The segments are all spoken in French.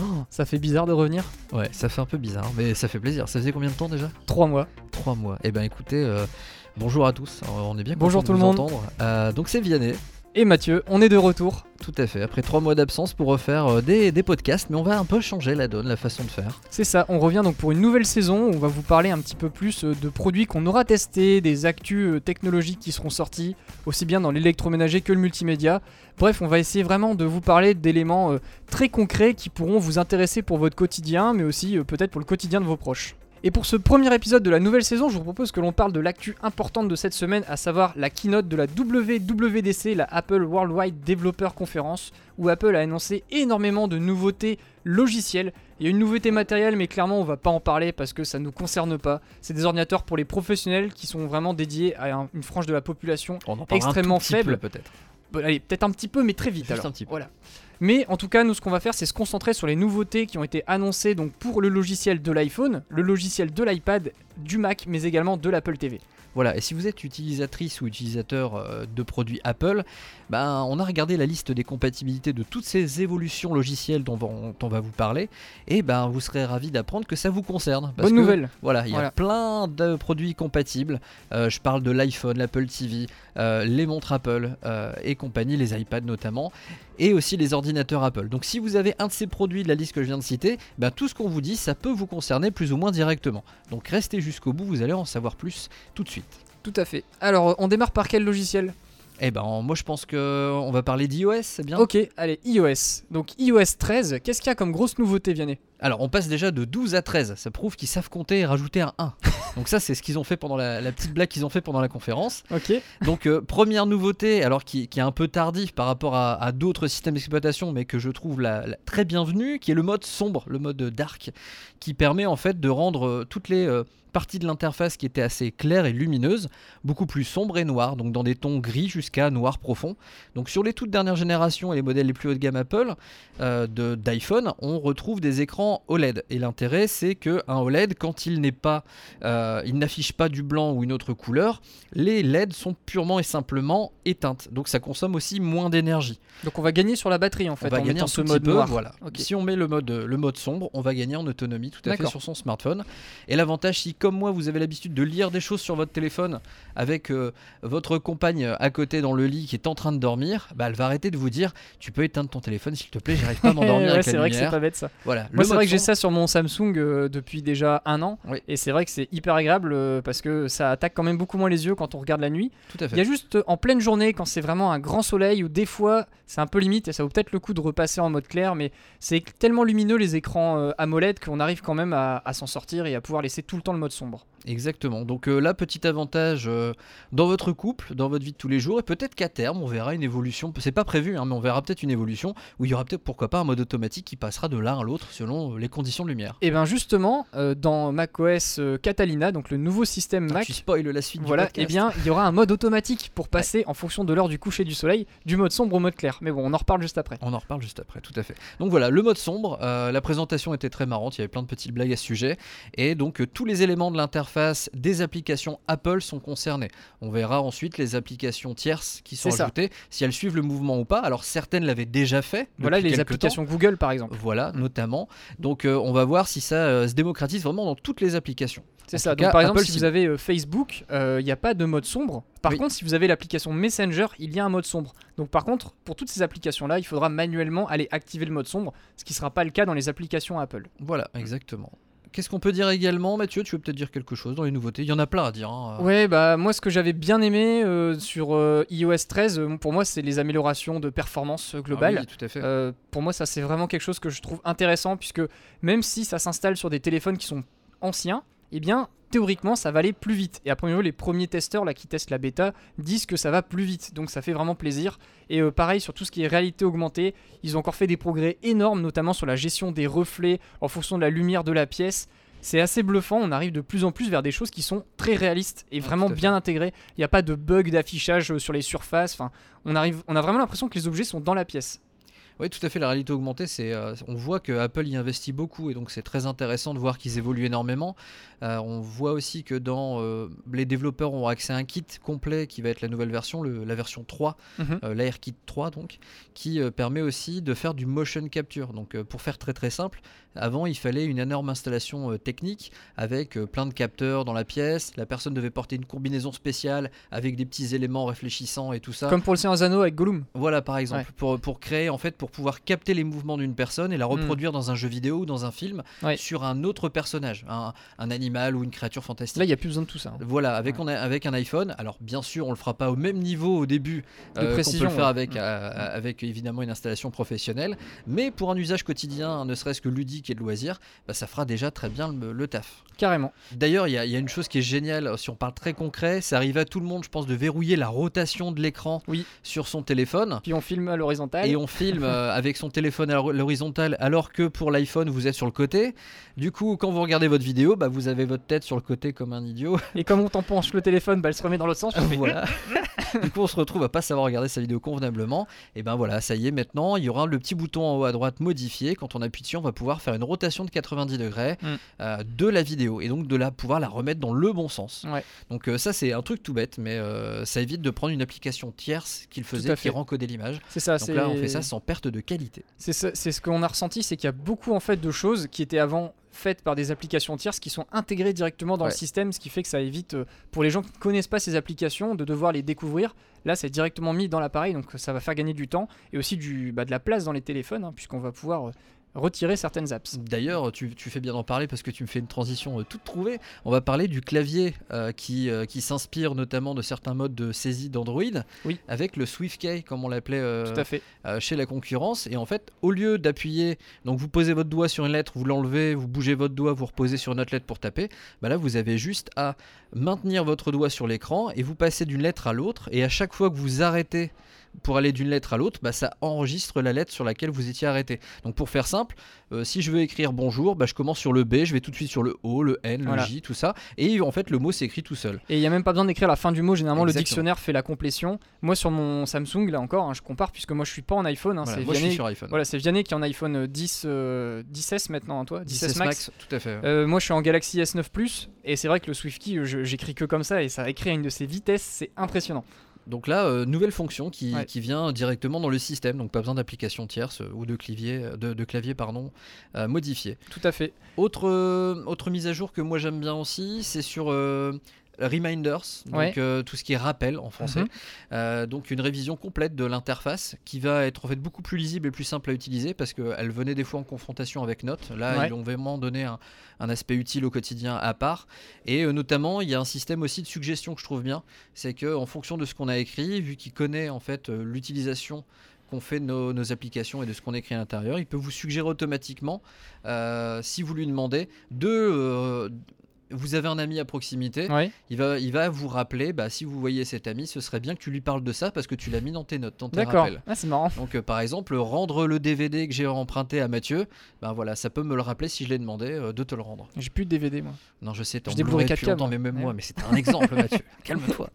Oh, ça fait bizarre de revenir. Ouais, ça fait un peu bizarre, mais ça fait plaisir. Ça faisait combien de temps déjà? Trois mois. Trois mois. Eh ben écoutez, euh, bonjour à tous. On est bien Bonjour content de tout le vous monde. entendre. Euh, donc c'est Vianney, Et Mathieu, on est de retour. tout à fait. Après trois mois d'absence pour refaire euh, des, des podcasts, mais on va un peu changer la donne, la façon de faire. C'est ça, on revient donc pour une nouvelle saison où on va vous parler un petit peu plus euh, de produits qu'on aura testés, des actus euh, technologiques qui seront sortis, aussi bien dans l'électroménager que le multimédia. Bref, on va essayer vraiment de vous parler d'éléments très concrets qui pourront vous intéresser pour votre quotidien, mais aussi peut-être pour le quotidien de vos proches. Et pour ce premier épisode de la nouvelle saison, je vous propose que l'on parle de l'actu importante de cette semaine, à savoir la keynote de la WWDC, la Apple Worldwide Developer Conference, où Apple a annoncé énormément de nouveautés logicielles. Il y a une nouveauté matérielle, mais clairement on va pas en parler parce que ça ne nous concerne pas. C'est des ordinateurs pour les professionnels qui sont vraiment dédiés à un- une frange de la population. On en Extrêmement un tout petit faible. peu, peut-être. Bon, allez, peut-être un petit peu, mais très vite. Juste alors. un petit peu. Voilà. Mais en tout cas, nous, ce qu'on va faire, c'est se concentrer sur les nouveautés qui ont été annoncées donc pour le logiciel de l'iPhone, le logiciel de l'iPad, du Mac, mais également de l'Apple TV. Voilà, et si vous êtes utilisatrice ou utilisateur euh, de produits Apple, ben, on a regardé la liste des compatibilités de toutes ces évolutions logicielles dont, on- va vous parler, et ben vous serez ravi d'apprendre que ça vous concerne. parce Bonne que, nouvelle. Voilà, il y a plein de produits compatibles. Euh, je parle de l'iPhone, l'Apple TV, euh, les montres Apple euh, et compagnie, les iPads notamment, et aussi les ordinateurs Apple. Donc si vous avez un de ces produits de la liste que je viens de citer, ben, tout ce qu'on vous dit, ça peut vous concerner plus ou moins directement. Donc restez jusqu'au bout, vous allez en savoir plus tout de suite. Tout à fait. Alors, on démarre par quel logiciel? Eh ben, moi je pense que on va parler d'iOS, c'est bien? Ok, allez, iOS. Donc, iOS 13, qu'est-ce qu'il y a comme grosse nouveauté, Vianney? Alors, on passe déjà de 12 à 13. Ça prouve qu'ils savent compter et rajouter un 1. Donc ça, c'est ce qu'ils ont fait pendant la, la petite blague qu'ils ont fait pendant la conférence. Ok. Donc euh, première nouveauté, alors qui, qui est un peu tardif par rapport à, à d'autres systèmes d'exploitation, mais que je trouve la, la- très bienvenue, qui est le mode sombre, le mode dark, qui permet en fait de rendre euh, toutes les euh, parties de l'interface qui étaient assez claires et lumineuses, beaucoup plus sombres et noires, donc dans des tons gris jusqu'à noir profond. Donc sur les toutes dernières générations et les modèles les plus haut de gamme Apple euh, d'iPhone, on retrouve des écrans OLED. Et l'intérêt, c'est que un OLED, quand il n'est pas, euh, il n'affiche pas du blanc ou une autre couleur, les LED sont purement et simplement éteintes. Donc ça consomme aussi moins d'énergie. Donc, on va gagner sur la batterie, en fait, on va en gagner un ce tout petit mode peu, noir. Voilà. Si on met le mode, le mode sombre, on va gagner en autonomie tout à fait sur son smartphone. Et l'avantage, si comme moi vous avez l'habitude de lire des choses sur votre téléphone avec euh, votre compagne à côté dans le lit qui est en train de dormir, bah, elle va arrêter de vous dire tu peux éteindre ton téléphone s'il te plaît, j'arrive pas à m'endormir Ouais, c'est vrai que c'est pas bête ça. Voilà. Moi, c'est vrai que j'ai ça sur mon Samsung euh, depuis déjà un an. Oui. Et c'est vrai que c'est hyper agréable euh, parce que ça attaque quand même beaucoup moins les yeux quand on regarde la nuit. Tout à fait. Il y a juste en pleine journée, quand c'est vraiment un grand soleil, ou des fois c'est un peu limite et ça vaut peut-être le coup de repasser en mode clair, mais c'est tellement lumineux les écrans AMOLED qu'on arrive quand même à, à s'en sortir et à pouvoir laisser tout le temps le mode sombre. Exactement. Donc euh, là, petit avantage euh, dans votre couple, dans votre vie de tous les jours, et peut-être qu'à terme, on verra une évolution. C'est pas prévu, hein, mais on verra peut-être une évolution où il y aura peut-être, pourquoi pas, un mode automatique qui passera de l'un à l'autre selon euh, les conditions de lumière. Et bien justement, euh, dans macOS Catalina, donc le nouveau système Ah, Mac, tu spoil la suite voilà, et podcast. bien il y aura un mode automatique pour passer en fonction de l'heure du coucher du soleil, du mode sombre au mode clair. Mais bon, on en reparle juste après. On en reparle juste après, tout à fait. Donc voilà, le mode sombre, la présentation était très marrante, il y avait plein de petites blagues à ce sujet, et donc tous les éléments de l'interface des applications Apple sont concernés. On verra ensuite les applications tierces qui sont ça. ajoutées, si elles suivent le mouvement ou pas. Alors certaines l'avaient déjà fait. Voilà les temps. applications Google par exemple. Voilà, notamment. Donc euh, on va voir si ça euh, se démocratise vraiment dans toutes les applications. C'est ça. Donc cas, par exemple, Apple si vous avez euh, Facebook, il n'y a pas de mode sombre. Par Oui. contre, si vous avez l'application Messenger, il y a un mode sombre. Donc par contre, pour toutes ces applications-là, il faudra manuellement aller activer le mode sombre, ce qui ne sera pas le cas dans les applications Apple. Voilà, exactement. Qu'est-ce qu'on peut dire également, Mathieu? Tu veux peut-être dire quelque chose dans les nouveautés? Il y en a plein à dire. hein. Ouais, bah moi ce que j'avais bien aimé euh, sur euh, iOS 13, euh, pour moi c'est les améliorations de performance euh, Ah globale. oui, tout à fait. Pour moi, ça c'est vraiment quelque chose que je trouve intéressant puisque même si ça s'installe sur des téléphones qui sont anciens, eh bien théoriquement ça va aller plus vite. Et à première vue, les premiers testeurs là qui testent la bêta disent que ça va plus vite, donc ça fait vraiment plaisir. Et euh, pareil sur tout ce qui est réalité augmentée, ils ont encore fait des progrès énormes, notamment sur la gestion des reflets en fonction de la lumière de la pièce. C'est assez bluffant, on arrive de plus en plus vers des choses qui sont très réalistes et vraiment bien intégrées. Il n'y a pas de bug d'affichage euh, sur les surfaces, enfin, on, arrive, on a vraiment l'impression que les objets sont dans la pièce. Oui, tout à fait. La réalité augmentée, c'est, euh, on voit que Apple y investit beaucoup et donc c'est très intéressant de voir qu'ils évoluent énormément. Euh, on voit aussi que dans euh, les développeurs ont accès à un kit complet qui va être la nouvelle version, le- la version 3, Mhm. euh, l'AirKit 3 donc, qui permet aussi de faire du motion capture. Donc pour faire très très simple, avant il fallait une énorme installation technique avec plein de capteurs dans la pièce. La personne devait porter une combinaison spéciale avec des petits éléments réfléchissants et tout ça. Comme pour le Seigneur Anneaux avec Gollum. Voilà par exemple, Ouais. pour, pour créer en fait, pour pouvoir capter les mouvements d'une personne et la reproduire dans un jeu vidéo ou dans un film Hmm. Ouais. sur un autre personnage, un, un animal ou une créature fantastique. Là, il n'y a plus besoin de tout ça. hein. Voilà, avec, Ouais. on a- avec un iPhone. Alors, bien sûr, on le fera pas au même niveau au début De euh, précision, peut le faire ouais. avec, Mm. euh, avec évidemment une installation professionnelle. Mais pour un usage quotidien, ne serait-ce que ludique et de loisir, bah, ça fera déjà très bien le, le taf. Carrément. D'ailleurs, il y, a- il y a une chose qui est géniale, si on parle très concret, ça arrive à tout le monde, je pense, de verrouiller la rotation de l'écran Oui. sur son téléphone. Puis on filme à l'horizontale. Et on filme euh, avec son téléphone à l'horizontale alors que pour l'iPhone vous êtes sur le côté. Du coup quand vous regardez votre vidéo, bah, vous avez votre tête sur le côté comme un idiot. Et comme on t'en penche le téléphone, bah, elle se remet dans l'autre sens. voilà. du coup on se retrouve à pas savoir regarder sa vidéo convenablement. Et ben voilà, ça y est maintenant, il y aura le petit bouton en haut à droite modifié. Quand on appuie dessus, on va pouvoir faire une rotation de 90 degrés Mm. euh, de la vidéo et donc de la pouvoir la remettre dans le bon sens. Ouais. Donc euh, ça c'est un truc tout bête, mais euh, ça évite de prendre une application tierce qu'il faisait, qui rencodait l'image. C'est ça. Donc là on fait ça sans perte de qualité. C'est ce qu'on a ressenti, c'est qu'il y a beaucoup en fait de choses qui étaient avant faites par des applications tierces qui sont intégrées directement dans Ouais. le système, ce qui fait que ça évite euh, pour les gens qui ne connaissent pas ces applications de devoir les découvrir. Là, c'est directement mis dans l'appareil, donc ça va faire gagner du temps et aussi du, bah, de la place dans les téléphones, hein, puisqu'on va pouvoir euh, retirer certaines apps. D'ailleurs, tu, tu fais bien d'en parler parce que tu me fais une transition euh, toute trouvée. On va parler du clavier euh, qui, euh, qui s'inspire notamment de certains modes de saisie d'Android Oui. avec le SwiftKey, comme on l'appelait chez la concurrence. Et en fait, au lieu d'appuyer, donc vous posez votre doigt sur une lettre, vous l'enlevez, vous bougez votre doigt, vous reposez sur une autre lettre pour taper, bah là vous avez juste à maintenir votre doigt sur l'écran et vous passez d'une lettre à l'autre. Et à chaque fois que vous arrêtez pour aller d'une lettre à l'autre, bah, ça enregistre la lettre sur laquelle vous étiez arrêté. Donc pour faire simple, euh, si je veux écrire bonjour, bah, je commence sur le B, je vais tout de suite sur le O, le N, Voilà. le J, tout ça. Et en fait, le mot s'écrit tout seul. Et il n'y a même pas besoin d'écrire la fin du mot. Généralement, le dictionnaire fait la complétion. Moi, sur mon Samsung, là encore, hein, je compare puisque moi je suis pas en iPhone. hein, Voilà, c'est moi, je suis Vianney- sur iPhone. Voilà, c'est Vianney qui est en iPhone euh, 10, euh, 10S maintenant, hein, toi 10S Max. tout à fait. Euh, moi je suis en Galaxy S9 Plus et c'est vrai que le SwiftKey euh, j'écris que comme ça et ça écrit à une de ses vitesses, c'est impressionnant. Donc là, euh, nouvelle fonction qui, Ouais. qui vient directement dans le système, donc pas besoin d'application tierce euh, ou de clavier, de, de clavier pardon, euh, modifié. Tout à fait. Autre, euh, autre mise à jour que moi j'aime bien aussi, c'est sur euh, Reminders, donc Ouais. euh, tout ce qui est rappel en français. Mhm. Euh, donc une révision complète de l'interface qui va être en fait beaucoup plus lisible et plus simple à utiliser parce qu'elle venait des fois en confrontation avec Note. Là, Ouais. ils ont vraiment donné un, un aspect utile au quotidien à part. Et euh, notamment, il y a un système aussi de suggestion que je trouve bien, c'est que en fonction de ce qu'on a écrit, vu qu'il connaît en fait l'utilisation qu'on fait de nos, nos applications et de ce qu'on écrit à l'intérieur, il peut vous suggérer automatiquement, si vous lui demandez, de... vous avez un ami à proximité, il va, il va vous rappeler, bah, si vous voyez cet ami, ce serait bien que tu lui parles de ça parce que tu l'as mis dans tes notes, dans tes D'accord. rappels. Ah, c'est marrant. Donc euh, par exemple, rendre le DVD que j'ai emprunté à Mathieu, ben voilà, ça peut me le rappeler si je l'ai demandé euh, de te le rendre. J'ai plus de DVD moi. Non, je sais, t'es en J'ai des Blu-ray depuis 4K, longtemps, mais même Ouais. moi, mais c'était un exemple, Mathieu. Calme-toi.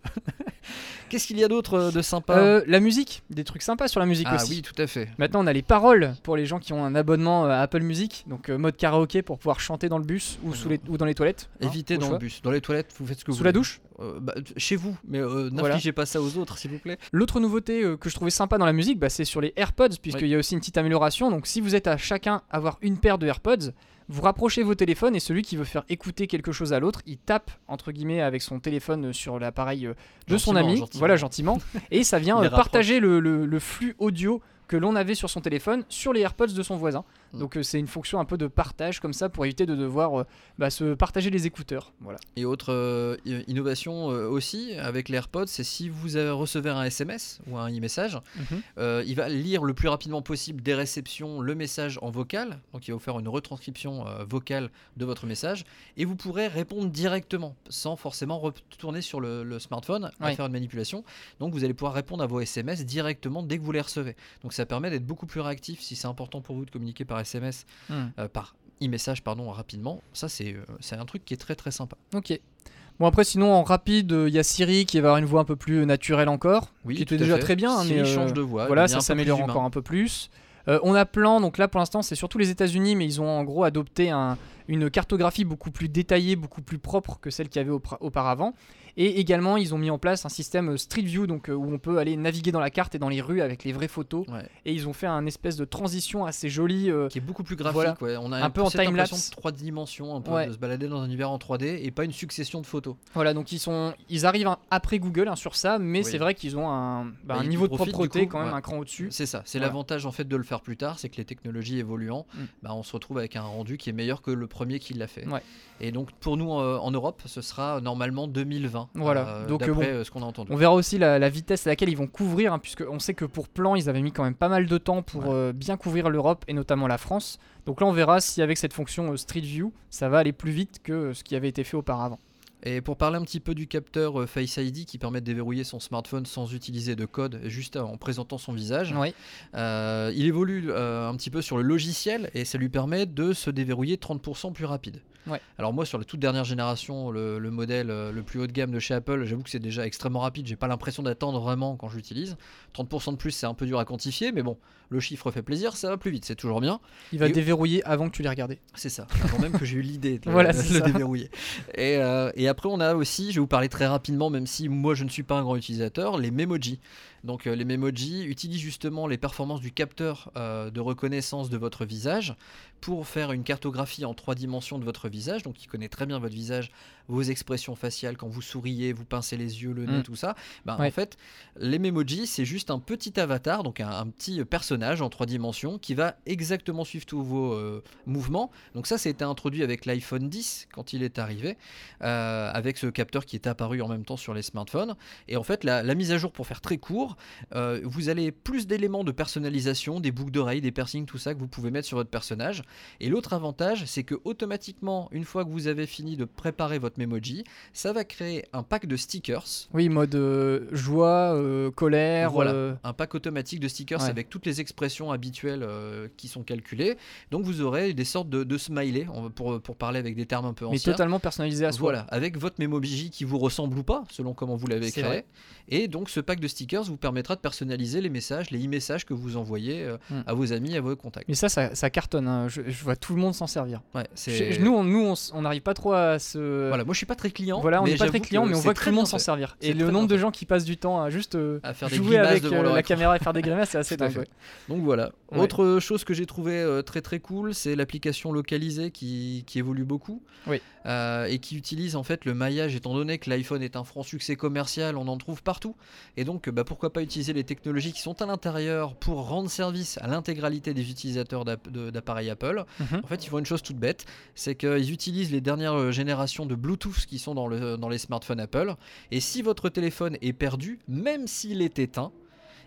Qu'est-ce qu'il y a d'autre euh, de sympa Euh, la musique, des trucs sympas sur la musique Ah aussi. oui, tout à fait. Maintenant on a les paroles pour les gens qui ont un abonnement euh, à Apple Music, donc euh, mode karaoké pour pouvoir chanter dans le bus ou, sous les, ou dans les toilettes. hein, Évitez dans choix. le bus, dans les toilettes, vous faites ce que vous Sous la douche Euh, bah, Chez vous, mais euh, Voilà. n'infligez pas ça aux autres, s'il vous plaît. L'autre nouveauté euh, que je trouvais sympa dans la musique, bah, c'est sur les AirPods, puisqu'il y a aussi une petite amélioration. Donc si vous êtes à chacun avoir une paire de AirPods, vous rapprochez vos téléphones et celui qui veut faire écouter quelque chose à l'autre, il tape entre guillemets avec son téléphone euh, sur l'appareil euh, de son ami, gentiment. voilà gentiment, et ça vient euh, partager le, le- le flux audio que l'on avait sur son téléphone sur les AirPods de son voisin. Mm. Donc euh, c'est une fonction un peu de partage comme ça pour éviter de devoir euh, bah, se partager les écouteurs. Voilà. Et autre euh, innovation aussi avec les AirPods, c'est si vous recevez un SMS ou un e-message, Euh, il va lire le plus rapidement possible des réceptions le message en vocal, donc il va vous faire une retranscription vocale de votre message, et vous pourrez répondre directement, sans forcément retourner sur le, le smartphone à faire une manipulation. Donc vous allez pouvoir répondre à vos SMS directement dès que vous les recevez. Donc ça permet d'être beaucoup plus réactif si c'est important pour vous de communiquer par SMS, Hmm. euh, par e-message pardon, rapidement. Ça c'est euh, c'est un truc qui est très très sympa. Ok. Bon après sinon en rapide euh, il y a Siri qui va avoir une voix un peu plus naturelle encore. Oui, Qui était déjà fait. très bien, hein, Siri mais, change de voix. voilà ça s'améliore encore un peu plus. Euh, on a plein, donc là pour l'instant c'est surtout les États-Unis, mais ils ont en gros adopté un- une cartographie beaucoup plus détaillée, beaucoup plus propre que celle qu'il y avait auparavant. Et également ils ont mis en place un système euh, Street View, donc euh, où on peut aller naviguer dans la carte et dans les rues avec les vraies photos. Ouais. Et ils ont fait un espèce de transition assez jolie. euh, Qui est beaucoup plus graphique. Voilà. ouais. On a Un peu en time-lapse. de trois dimensions, un peu Ouais. de se balader dans un univers en 3D et pas une succession de photos. Voilà, donc ils sont, ils arrivent après Google hein, sur ça, mais Oui. c'est vrai qu'ils ont un, bah, Bah, un niveau de propreté quand même un cran au-dessus. C'est ça, c'est l'avantage en fait de le faire plus tard, c'est que les technologies évoluant, Mm. bah, on se retrouve avec un rendu qui est meilleur que le premier qui l'a fait. Et donc pour nous euh, en Europe, ce sera normalement 2020. Voilà. euh, Donc, euh, bon, euh, ce qu'on a entendu. On verra aussi la, la vitesse à laquelle ils vont couvrir, hein, puisque on sait que pour plan, ils avaient mis quand même pas mal de temps pour Ouais. bien couvrir l'Europe et notamment la France. Donc là, on verra si avec cette fonction Street View, ça va aller plus vite que ce qui avait été fait auparavant. Et pour parler un petit peu du capteur Face ID qui permet de déverrouiller son smartphone sans utiliser de code, juste en présentant son visage, Oui. euh, il évolue euh, un petit peu sur le logiciel et ça lui permet de se déverrouiller 30% plus rapide. Ouais. Alors moi sur la toute dernière génération, le, le modèle euh, le plus haut de gamme de chez Apple, j'avoue que c'est déjà extrêmement rapide, j'ai pas l'impression d'attendre vraiment quand je l'utilise. 30% de plus c'est un peu dur à quantifier, mais bon, le chiffre fait plaisir, ça va plus vite, c'est toujours bien. Il va Et- déverrouiller avant que tu l'aies regardé. C'est ça, avant même que j'ai eu l'idée de, le- Voilà, le ça. déverrouiller. Et, euh, et après, on a aussi, je vais vous parler très rapidement, même si moi je ne suis pas un grand utilisateur, les Memoji. Donc euh, les Memoji utilisent justement les performances du capteur euh, de reconnaissance de votre visage pour faire une cartographie en trois dimensions de votre visage. Donc il connaît très bien votre visage, vos expressions faciales quand vous souriez, vous pincez les yeux, le nez, Mm. tout ça. Ben, Ouais. En fait, les Memoji, c'est juste un petit avatar, donc un, un petit personnage en trois dimensions qui va exactement suivre tous vos euh, mouvements. Donc ça, c'était introduit avec l'iPhone 10 quand il est arrivé, euh, avec ce capteur qui est apparu en même temps sur les smartphones. Et en fait, la, la mise à jour, pour faire très court, euh, vous allez plus d'éléments de personnalisation, des boucles d'oreilles, des piercings, tout ça que vous pouvez mettre sur votre personnage. Et l'autre avantage, c'est que automatiquement, une fois que vous avez fini de préparer votre Memoji, ça va créer un pack de stickers. Oui, mode euh, joie, euh, colère. Voilà. un pack automatique de stickers Ouais. avec toutes les expressions habituelles qui sont calculées. Donc vous aurez des sortes de, de smileys, pour, pour parler avec des termes un peu mais anciens. totalement personnalisé à soi. Voilà, avec votre Memoji qui vous ressemble ou pas, selon comment vous l'avez créé. vrai. Et donc ce pack de stickers vous permettra de personnaliser les messages, les e-messages que vous envoyez euh, Hmm. à vos amis, à vos contacts. Mais ça, ça, ça cartonne. hein. Je, je vois tout le monde s'en servir. Ouais, Nous, on nous, on n'arrive pas trop à se. Voilà, moi je suis pas très client. Voilà, on n'est pas très client, mais on voit que tout le monde s'en servir. Et le nombre de gens qui passent du temps à juste euh, À faire des jouer avec euh, la caméra et faire des grimaces, c'est assez dingue. ouais. Donc voilà. Ouais. Autre chose que j'ai trouvé très très cool, c'est l'application localisée qui, qui évolue beaucoup Oui. Euh, et qui utilise en fait le maillage. Étant donné que l'iPhone est un franc succès commercial, on en trouve partout. Et donc, bah, pourquoi pas utiliser les technologies qui sont à l'intérieur pour rendre service à l'intégralité des utilisateurs d'appareils Apple. Mhm. En fait, ils font une chose toute bête, c'est qu'ils utilisent les dernières euh, générations de Bluetooth qui sont dans, le, dans les smartphones Apple. Et si votre téléphone est perdu, même s'il est éteint,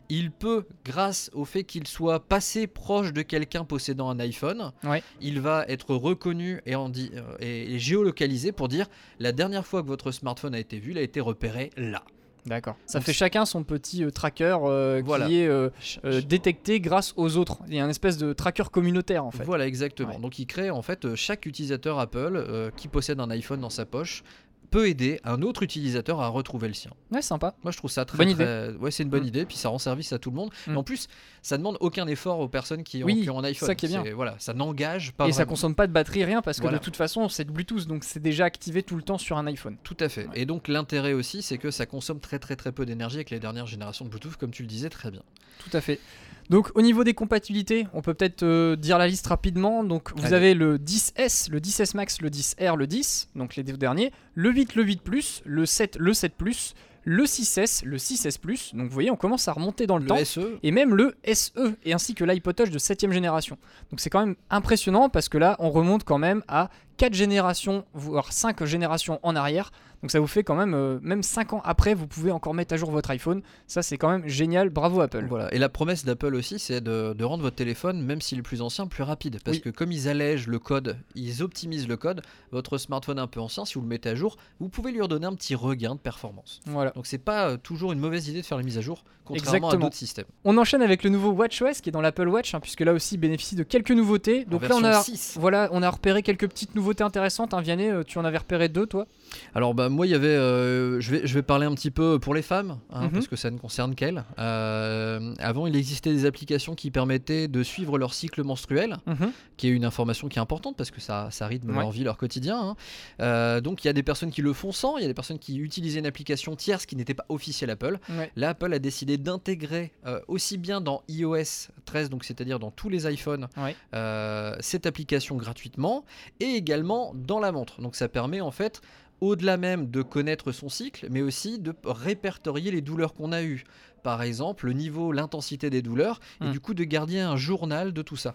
il peut, grâce au fait qu'il soit passé proche de quelqu'un possédant un iPhone, Ouais. il va être reconnu et, en di- euh, et- et géolocalisé pour dire la dernière fois que votre smartphone a été vu, il a été repéré là. D'accord. Ça Donc, fait chacun son petit euh, tracker euh, Voilà. qui est euh, détecté grâce aux autres. Il y a un espèce de tracker communautaire en fait. Voilà, exactement. Ouais. Donc il crée en fait chaque utilisateur Apple qui possède un iPhone dans sa poche peut aider un autre utilisateur à retrouver le sien. Ouais, sympa. Moi je trouve ça très Bonne très- ouais, c'est une bonne Mm. idée puis ça rend service à tout le monde. Mm. Et en plus, ça demande aucun effort aux personnes qui ont, Oui, qui ont un iPhone. ça qui est bien. Voilà, ça n'engage pas et ça vraiment. consomme pas de batterie, rien, parce que Voilà. de toute façon, c'est de Bluetooth, donc c'est déjà activé tout le temps sur un iPhone. Tout à fait. Ouais. Et donc l'intérêt aussi, c'est que ça consomme très très très peu d'énergie avec les dernières générations de Bluetooth, comme tu le disais très bien. Tout à fait. Donc au niveau des compatibilités, on peut peut-être euh, dire la liste rapidement. Donc vous Allez. avez le 10S, le 10S Max, le 10R, le 10, donc les deux derniers, le 8, le 8 Plus, le 7, le 7 Plus, le 6S, le 6S Plus. Donc vous voyez, on commence à remonter dans le, Le temps. SE, Et même le SE, et ainsi que l'iPod Touch de 7 génération. Donc c'est quand même impressionnant parce que là, on remonte quand même à 4 générations, voire 5 générations en arrière. Donc ça vous fait quand même, euh, même 5 ans après, vous pouvez encore mettre à jour votre iPhone. Ça c'est quand même génial, bravo Apple. Voilà. Et la promesse d'Apple aussi, c'est de, de rendre votre téléphone, même s'il est plus ancien, plus rapide. Parce Oui. que comme ils allègent le code, ils optimisent le code, votre smartphone un peu ancien, si vous le mettez à jour, vous pouvez lui redonner un petit regain de performance. Voilà. Donc c'est pas euh, toujours une mauvaise idée de faire les mises à jour, contrairement Exactement. à d'autres systèmes. On enchaîne avec le nouveau WatchOS qui est dans l'Apple Watch, hein, puisque là aussi il bénéficie de quelques nouveautés. Donc là on a, 6. voilà, on a repéré quelques petites nouveautés intéressantes. Hein, Vianney, euh, tu en avais repéré deux toi? Alors bah moi, il y avait. euh, je, vais, je vais parler un petit peu pour les femmes, hein, Mhm. parce que ça ne concerne qu'elles. Euh, avant, il existait des applications qui permettaient de suivre leur cycle menstruel, Mhm. qui est une information qui est importante parce que ça, ça rythme Ouais. leur vie, leur quotidien. hein. Euh, donc, il y a des personnes qui le font sans, il y a des personnes qui utilisaient une application tierce qui n'était pas officielle Apple. Ouais. Là, Apple a décidé d'intégrer aussi bien dans iOS 13, donc c'est-à-dire dans tous les iPhones, Ouais. cette application gratuitement et également dans la montre. Donc ça permet en fait, au-delà même de connaître son cycle, mais aussi de répertorier les douleurs qu'on a eues. Par exemple, le niveau, l'intensité des douleurs, et Mm. du coup de garder un journal de tout ça.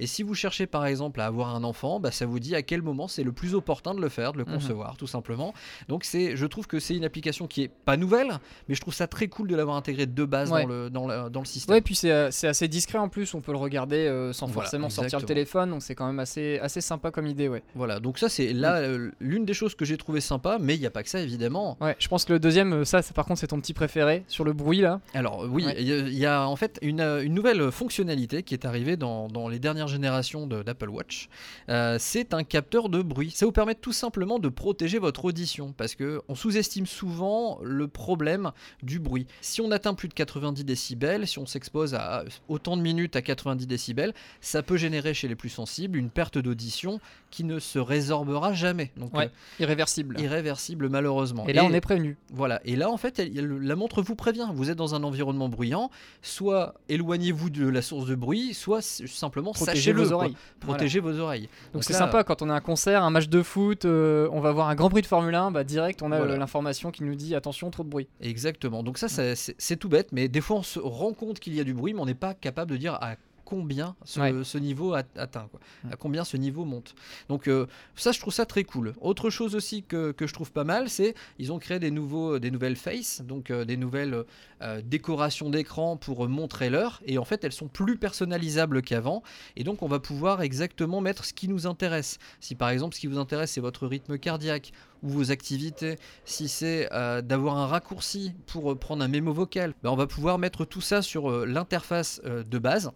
Et si vous cherchez par exemple à avoir un enfant, bah, ça vous dit à quel moment c'est le plus opportun de le faire, de le Mhm. concevoir, tout simplement. Donc c'est, je trouve que c'est une application qui est pas nouvelle, mais je trouve ça très cool de l'avoir intégrée de base Ouais. dans, le, dans, le, dans le système. Ouais, puis c'est euh, c'est assez discret en plus, on peut le regarder euh, sans Voilà, forcément sortir le téléphone, donc c'est quand même assez, assez sympa comme idée, ouais. Voilà, donc ça c'est là euh, l'une des choses que j'ai trouvé sympa, mais il n'y a pas que ça évidemment. Ouais, je pense que le deuxième, ça, c'est- par contre, c'est ton petit préféré sur le bruit là. Alors oui, Ouais. il y, a- il y a en fait une, euh, une nouvelle fonctionnalité qui est arrivée dans, dans les dernières générations de- d'Apple Watch. Euh, c'est un capteur de bruit. Ça vous permet tout simplement de protéger votre audition parce que on sous-estime souvent le problème du bruit. Si on atteint plus de 90 décibels, si on s'expose à autant de minutes à 90 décibels, ça peut générer chez les plus sensibles une perte d'audition qui ne se résorbera jamais. Donc Ouais, euh, Irréversible. irréversible malheureusement. Et là, on est prévenu. Voilà, et là en fait, elle- elle- la montre vous prévient. Vous êtes dans un environnement bruyant, soit éloignez-vous de la source de bruit, soit simplement Protégez vos oreilles. Voilà. Protégez vos oreilles. Donc c'est sympa quand on a un concert, un match de foot, euh, on va voir un grand bruit de Formule 1, bah direct on a Voilà. euh, l'information qui nous dit attention, trop de bruit. Exactement. Donc ça, ça, c'est c'est tout bête, mais des fois on se rend compte qu'il y a du bruit, mais on n'est pas capable de dire à combien ce, Ouais. ce niveau a- atteint, quoi. Mm. à combien ce niveau monte. Donc euh, ça, je trouve ça très cool. Autre chose aussi que, que je trouve pas mal, c'est ils ont créé des nouveaux, des nouvelles faces, donc euh, des nouvelles euh, décorations d'écran pour montrer l'heure, et en fait elles sont plus personnalisables qu'avant, et donc on va pouvoir exactement mettre ce qui nous intéresse. Si par exemple ce qui vous intéresse c'est votre rythme cardiaque ou vos activités, si c'est euh, d'avoir un raccourci pour euh, prendre un mémo vocal, ben, on va pouvoir mettre tout ça sur euh, l'interface de base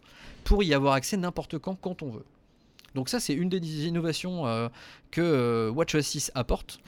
pour y avoir accès n'importe quand quand on veut. Donc ça c'est une des innovations que WatchOS 6 apporte.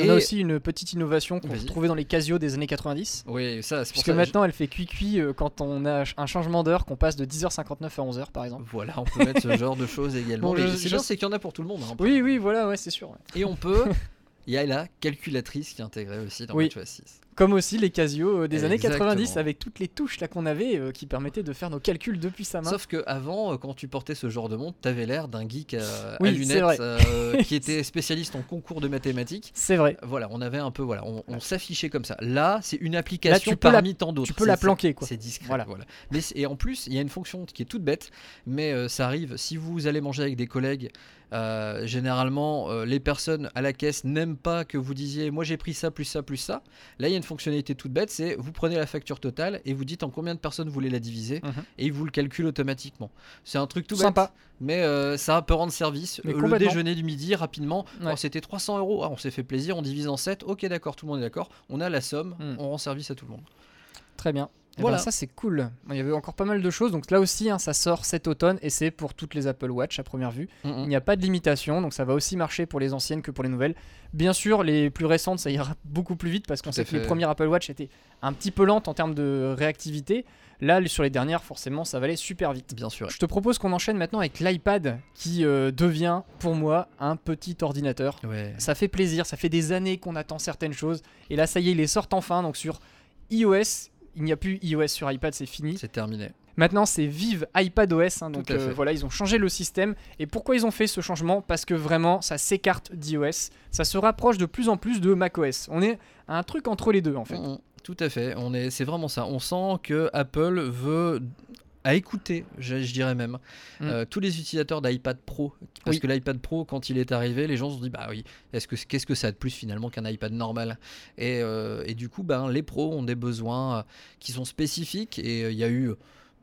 On a aussi une petite innovation qu'on Vas-y. retrouvait dans les Casio des années 90. oui, ça c'est pour Puisque ça, maintenant elle fait cuit-cuit quand on a un changement d'heure, qu'on passe de 10h59 à 11h par exemple. Voilà, on peut mettre ce genre de choses également. Bon, je- c'est bien, c'est qu'il y en a pour tout le monde. hein. Oui, oui, voilà, ouais, c'est sûr. ouais. Et on peut. Il y a la calculatrice qui est intégrée aussi dans Oui. WatchOS 6. Comme aussi les Casio euh, des années Exactement. 90 avec toutes les touches là qu'on avait euh, qui permettaient de faire nos calculs depuis sa main. Sauf que avant, euh, quand tu portais ce genre de montre, t'avais l'air d'un geek euh, Oui, à lunettes euh, qui était spécialiste en concours de mathématiques. C'est vrai. Voilà, on avait un peu, voilà, on, on s'affichait comme ça. Là, c'est une application la- parmi tant d'autres. tu peux la planquer, quoi. C'est discret, Voilà. voilà. Mais et en plus, il y a une fonction qui est toute bête, mais ça arrive si vous allez manger avec des collègues. euh, généralement, euh, les personnes à la caisse n'aiment pas que vous disiez moi j'ai pris ça plus ça plus ça. Là, il y a une fonctionnalité toute bête, c'est vous prenez la facture totale et vous dites en combien de personnes vous voulez la diviser Mhm. et il vous le calcule automatiquement. C'est un truc tout Sympa. bête, mais euh, ça peut rendre service. Mais Euh, le déjeuner du midi, rapidement, Ouais. Oh, c'était 300 euros. Ah, on s'est fait plaisir, on divise en 7. Ok, d'accord, tout le monde est d'accord. On a la somme, Hmm. on rend service à tout le monde. Très bien. Eh Voilà. ben, ça c'est cool. Il y avait encore pas mal de choses. Donc là aussi, hein, ça sort cet automne et c'est pour toutes les Apple Watch à première vue. Il n'y a pas de limitation, donc ça va aussi marcher pour les anciennes que pour les nouvelles. Bien sûr, les plus récentes, ça ira beaucoup plus vite parce qu'on sait que les premières Apple Watch étaient un petit peu lentes en termes de réactivité. Là, sur les dernières, forcément, ça va aller super vite. Bien sûr. Je te propose qu'on enchaîne maintenant avec l'iPad qui euh, devient pour moi un petit ordinateur. Ouais. Ça fait plaisir, ça fait des années qu'on attend certaines choses. Et là, ça y est, ils les sortent enfin. Donc sur iOS, il n'y a plus iOS sur iPad, c'est fini. C'est terminé. Maintenant, c'est Vive iPadOS. Hein, donc euh, voilà, ils ont changé le système. Et pourquoi ils ont fait ce changement? Parce que vraiment, ça s'écarte d'iOS. Ça se rapproche de plus en plus de macOS. On est à un truc entre les deux en fait. Mm, mm. Tout à fait. On est, c'est vraiment ça. On sent que Apple veut à écouter, je, je dirais même, Mm. euh, tous les utilisateurs d'iPad Pro. Parce Oui. que l'iPad Pro, quand il est arrivé, les gens se sont dit, bah oui, est-ce que, qu'est-ce que ça a de plus finalement qu'un iPad normal? Et, euh, et du coup, ben, les pros ont des besoins euh, qui sont spécifiques et il y a eu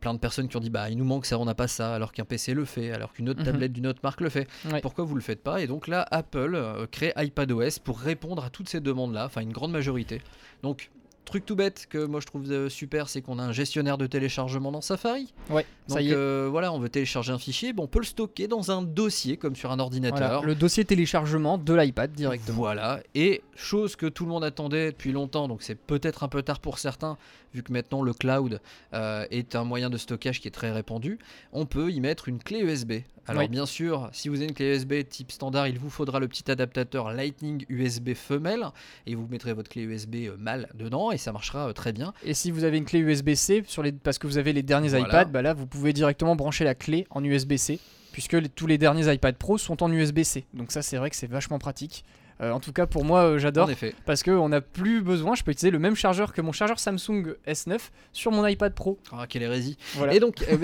plein de personnes qui ont dit, bah il nous manque ça, on n'a pas ça, alors qu'un PC le fait, alors qu'une autre Mhm. tablette d'une autre marque le fait. Pourquoi vous le faites pas? Et donc là, Apple crée iPadOS pour répondre à toutes ces demandes-là, enfin une grande majorité. Donc truc tout bête que moi je trouve euh, super, c'est qu'on a un gestionnaire de téléchargement dans Safari. Ouais, Donc ça y est. euh, voilà, on veut télécharger un fichier, bon, on peut le stocker dans un dossier comme sur un ordinateur. Voilà, le dossier téléchargement de l'iPad directement. Voilà, et chose que tout le monde attendait depuis longtemps, donc c'est peut-être un peu tard pour certains, vu que maintenant le cloud euh, est un moyen de stockage qui est très répandu, on peut y mettre une clé USB. Alors Oui. bien sûr, si vous avez une clé USB type standard, il vous faudra le petit adaptateur Lightning USB femelle, et vous mettrez votre clé USB mâle dedans, et ça marchera euh, très bien. Et si vous avez une clé USB-C sur les parce que vous avez les derniers Voilà. iPads, bah là vous pouvez directement brancher la clé en USB-C puisque les- tous les derniers iPad Pro sont en USB-C. Donc ça c'est vrai que c'est vachement pratique. Euh, en tout cas pour moi euh, j'adore parce qu'on n'a plus besoin, je peux utiliser le même chargeur que mon chargeur Samsung S9 sur mon iPad Pro. Ah, quelle hérésie. Voilà. Et donc, euh,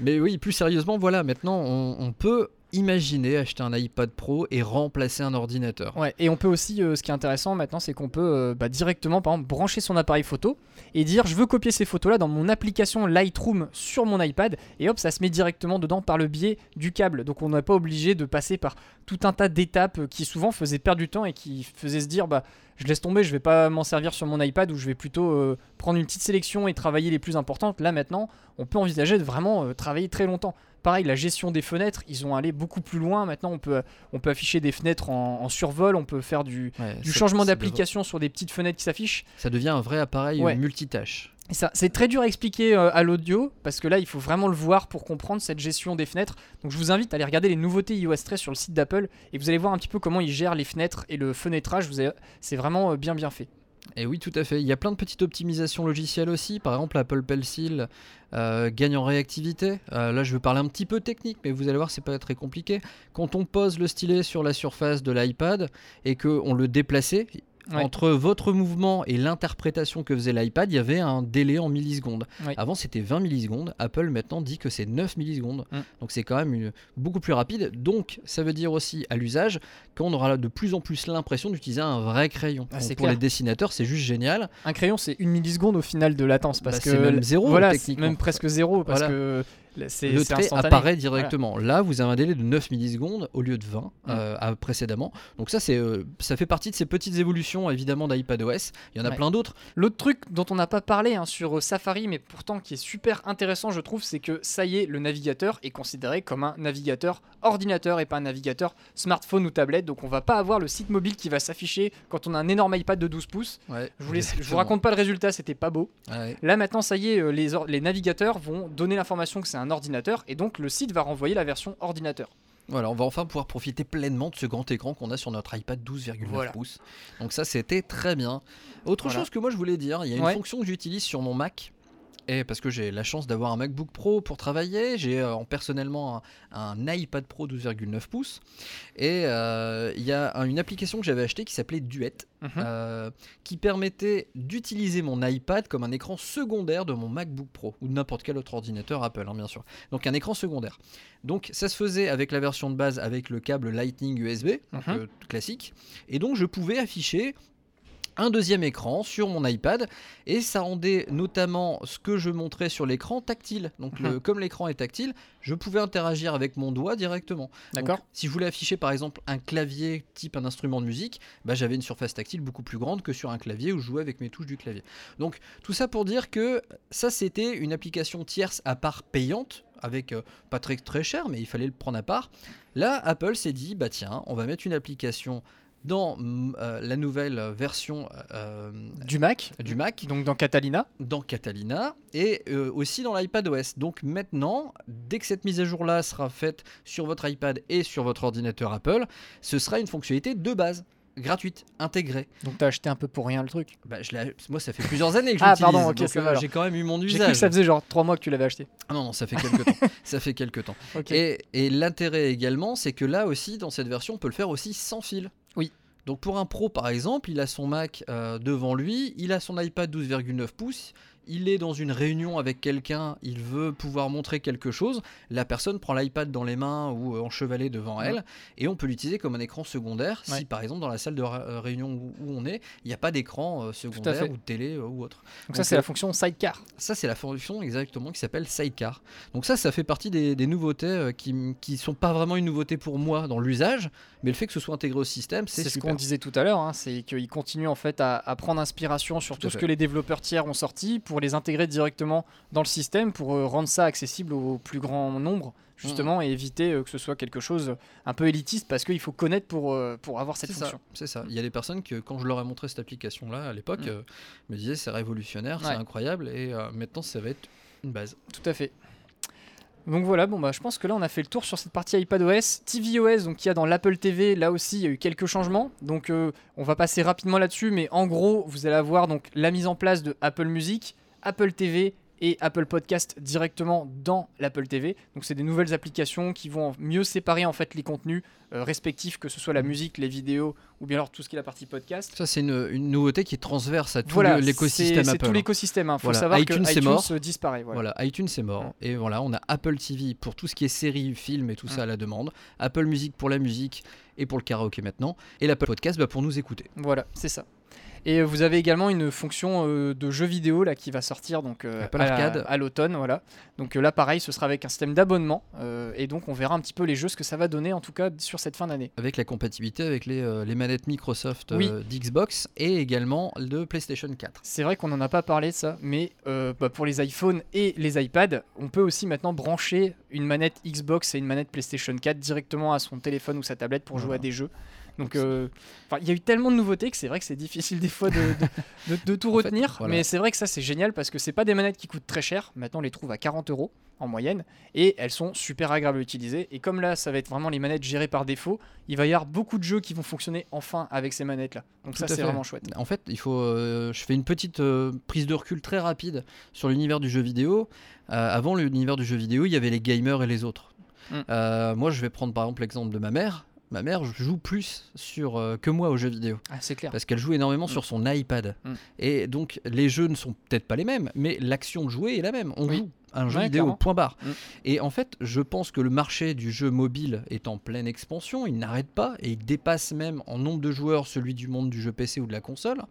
mais oui, plus sérieusement, voilà, maintenant on, on peut imaginer acheter un iPad Pro et remplacer un ordinateur. Ouais, et on peut aussi, euh, ce qui est intéressant maintenant, c'est qu'on peut euh, bah, directement, par exemple, brancher son appareil photo et dire je veux copier ces photos-là dans mon application Lightroom sur mon iPad, et hop, ça se met directement dedans par le biais du câble. Donc on n'est pas obligé de passer par tout un tas d'étapes euh, qui souvent faisaient perdre du temps et qui faisaient se dire bah je laisse tomber, je vais pas m'en servir sur mon iPad ou je vais plutôt prendre une petite sélection et travailler les plus importantes. Là maintenant, on peut envisager de vraiment travailler très longtemps. Pareil, la gestion des fenêtres, ils ont allé beaucoup plus loin. Maintenant, on peut, on peut afficher des fenêtres en, en survol, on peut faire du, Ouais, du ça- changement d'application sur des petites fenêtres qui s'affichent. Ça devient un vrai appareil Ouais. multitâche. Ça, c'est très dur à expliquer euh, à l'audio parce que là, il faut vraiment le voir pour comprendre cette gestion des fenêtres. Donc, je vous invite à aller regarder les nouveautés iOS 13 sur le site d'Apple et vous allez voir un petit peu comment ils gèrent les fenêtres et le fenêtrage. Vous avez- C'est vraiment euh, bien bien fait. Et oui, tout à fait. Il y a plein de petites optimisations logicielles aussi. Par exemple, Apple Pencil euh, gagne en réactivité. Euh, là, je vais parler un petit peu technique, mais vous allez voir, c'est pas très compliqué. Quand on pose le stylet sur la surface de l'iPad et que on le déplaçait, Ouais. entre votre mouvement et l'interprétation que faisait l'iPad, il y avait un délai en millisecondes. Ouais. Avant, c'était 20 millisecondes. Apple maintenant dit que c'est 9 millisecondes. Mm. Donc c'est quand même une- beaucoup plus rapide. Donc ça veut dire aussi à l'usage qu'on aura de plus en plus l'impression d'utiliser un vrai crayon. Ah, Donc, pour les dessinateurs, c'est juste génial. Un crayon, c'est une milliseconde au final de latence parce Bah, que c'est même zéro, Voilà, techniquement. même presque zéro parce Voilà. que c'est le trait apparaît directement. Là, vous avez un délai de 9 millisecondes au lieu de 20 Mm. euh, à- précédemment. Donc ça, c'est, euh, ça fait partie de ces petites évolutions évidemment d'iPadOS. Il y en a Ouais. plein d'autres. L'autre truc dont on n'a pas parlé hein, sur euh, Safari, mais pourtant qui est super intéressant, je trouve, c'est que ça y est, le navigateur est considéré comme un navigateur ordinateur et pas un navigateur smartphone ou tablette. Donc on va pas avoir le site mobile qui va s'afficher quand on a un énorme iPad de 12 pouces. Ouais, Je vous, laisse- je vous raconte pas le résultat, c'était pas beau. Ouais. Là maintenant, ça y est, les, navigateurs vont donner l'information que c'est un ordinateur et donc le site va renvoyer la version ordinateur. Voilà, on va enfin pouvoir profiter pleinement de ce grand écran qu'on a sur notre iPad 12,9 Voilà. pouces. Donc ça, c'était très bien. Autre Voilà. chose que moi je voulais dire, il y a une Ouais. fonction que j'utilise sur mon Mac. Et parce que j'ai la chance d'avoir un MacBook Pro pour travailler, j'ai euh, en personnellement un, un iPad Pro 12,9 pouces. Et euh, il y a un- une application que j'avais achetée qui s'appelait Duet, Mhm. euh, qui permettait d'utiliser mon iPad comme un écran secondaire de mon MacBook Pro ou de n'importe quel autre ordinateur Apple, hein, bien sûr. Donc un écran secondaire. Donc ça se faisait avec la version de base avec le câble Lightning USB, Mhm. classique. Et donc je pouvais afficher un deuxième écran sur mon iPad et ça rendait notamment ce que je montrais sur l'écran tactile. Donc le- Mhm. comme l'écran est tactile, je pouvais interagir avec mon doigt directement. D'accord Si je voulais afficher par exemple un clavier type un instrument de musique, bah, j'avais une surface tactile beaucoup plus grande que sur un clavier où je jouais avec mes touches du clavier. Donc tout ça pour dire que ça c'était une application tierce à part payante avec euh, pas très très cher mais il fallait le prendre à part. Là Apple s'est dit bah tiens on va mettre une application dans mm, euh, la nouvelle version euh, Du Mac, du Mac donc dans Catalina. dans Catalina et euh, aussi dans l'iPadOS. Donc maintenant, dès que cette mise à jour là sera faite sur votre iPad et sur votre ordinateur Apple, ce sera une fonctionnalité de base, gratuite, intégrée. Donc t'as acheté un peu pour rien le truc. Bah, je moi, ça fait plusieurs années que je Ah, pardon, ok, euh, j'ai quand même eu mon J'ai cru que usage. ça faisait genre 3 mois que tu l'avais acheté. Ah non, non, ça fait quelques temps. Ça fait quelques temps. Et l'intérêt également, c'est que là aussi, dans cette version, on peut le faire aussi sans fil. Donc pour un pro, par exemple, il a son Mac euh, devant lui, il a son iPad 12,9 pouces, il est dans une réunion avec quelqu'un, il veut pouvoir montrer quelque chose, la personne prend l'iPad dans les mains ou euh, enchevalé devant elle, et on peut l'utiliser comme un écran secondaire si par exemple dans la salle de euh, réunion où, où on est, il n'y a pas d'écran euh, secondaire ou de télé ou autre. Donc ça c'est la fonction sidecar. Ça, c'est la fonction exactement qui s'appelle Sidecar. Donc ça, ça fait partie des, des nouveautés qui qui sont pas vraiment une nouveauté pour moi dans l'usage, mais le fait que ce soit intégré au système, c'est ce qu'on disait tout à l'heure, hein, c'est qu'ils continuent en fait à, à prendre inspiration sur Tout tout, ce que les développeurs tiers ont sorti pour les intégrer directement dans le système pour euh, rendre ça accessible au plus grand nombre justement et éviter euh, que ce soit quelque chose un peu élitiste parce qu'il faut connaître pour, euh, pour avoir cette fonction. c'est ça. Il y a des personnes que, quand je leur ai montré cette application-là à l'époque, Mm. euh, me disaient c'est révolutionnaire, c'est incroyable, et maintenant ça va être une base. Tout à fait. Donc voilà, bon bah je pense que là on a fait le tour sur cette partie iPadOS, tvOS donc il y a dans l'Apple TV, là aussi il y a eu quelques changements. Donc euh, on va passer rapidement là-dessus mais en gros, vous allez avoir donc la mise en place de Apple Music, Apple TV et Apple Podcast directement dans l'Apple TV. Donc c'est des nouvelles applications qui vont mieux séparer en fait les contenus euh, respectifs que ce soit la musique, les vidéos ou bien alors tout ce qui est la partie podcast. Ça, c'est une, une nouveauté qui est transverse à tout Voilà, l'écosystème c'est Apple. tout l'écosystème. Il faut Voilà, savoir iTunes, que iTunes mort. euh, disparaît. Voilà. Voilà, iTunes c'est mort. Ouais. Et voilà, on a Apple TV pour tout ce qui est séries, films et tout ça Ouais. à la demande. Apple Music pour la musique et pour le karaoké maintenant. Et l'Apple Podcast bah, pour nous écouter. Voilà, c'est ça. Et euh, vous avez également une fonction euh, de jeu vidéo là qui va sortir donc euh, à, l'automne, voilà. Donc euh, là pareil, ce sera avec un système d'abonnement et donc on verra un petit peu les jeux ce que ça va donner en tout cas sur cette fin d'année. Avec la compatibilité avec les, les manettes Microsoft Oui. d'Xbox et également de PlayStation 4. C'est vrai qu'on n'en a pas parlé de ça, mais bah, pour les iPhones et les iPads, on peut aussi maintenant brancher une manette Xbox et une manette PlayStation 4 directement à son téléphone ou sa tablette pour jouer à des jeux. Donc, euh, il y a eu tellement de nouveautés que c'est vrai que c'est difficile des fois de, de- de- de tout fait, retenir. voilà. Mais c'est vrai que ça, c'est génial parce que c'est pas des manettes qui coûtent très cher. Maintenant, on les trouve à 40 euros en moyenne et elles sont super agréables à utiliser. Et comme là, ça va être vraiment les manettes gérées par défaut, il va y avoir beaucoup de jeux qui vont fonctionner enfin avec ces manettes-là. Donc, Tout ça, c'est vraiment chouette. En fait, il faut, euh, je fais une petite euh, prise de recul très rapide sur l'univers du jeu vidéo. Avant l'univers du jeu vidéo, il y avait les gamers et les autres. Mm. Euh, moi, je vais prendre par exemple l'exemple de ma mère. Ma mère joue plus sur, euh, que moi aux jeux vidéo. Ah, c'est clair. Parce qu'elle joue énormément Mm. sur son iPad. Mm. Et donc, les jeux ne sont peut-être pas les mêmes, mais l'action de jouer est la même. On Oui. joue un jeu Ouais, vidéo, clairement. point barre. Mm. Et en fait, je pense que le marché du jeu mobile est en pleine expansion. Il n'arrête pas et il dépasse même en nombre de joueurs celui du monde du jeu PC ou de la console.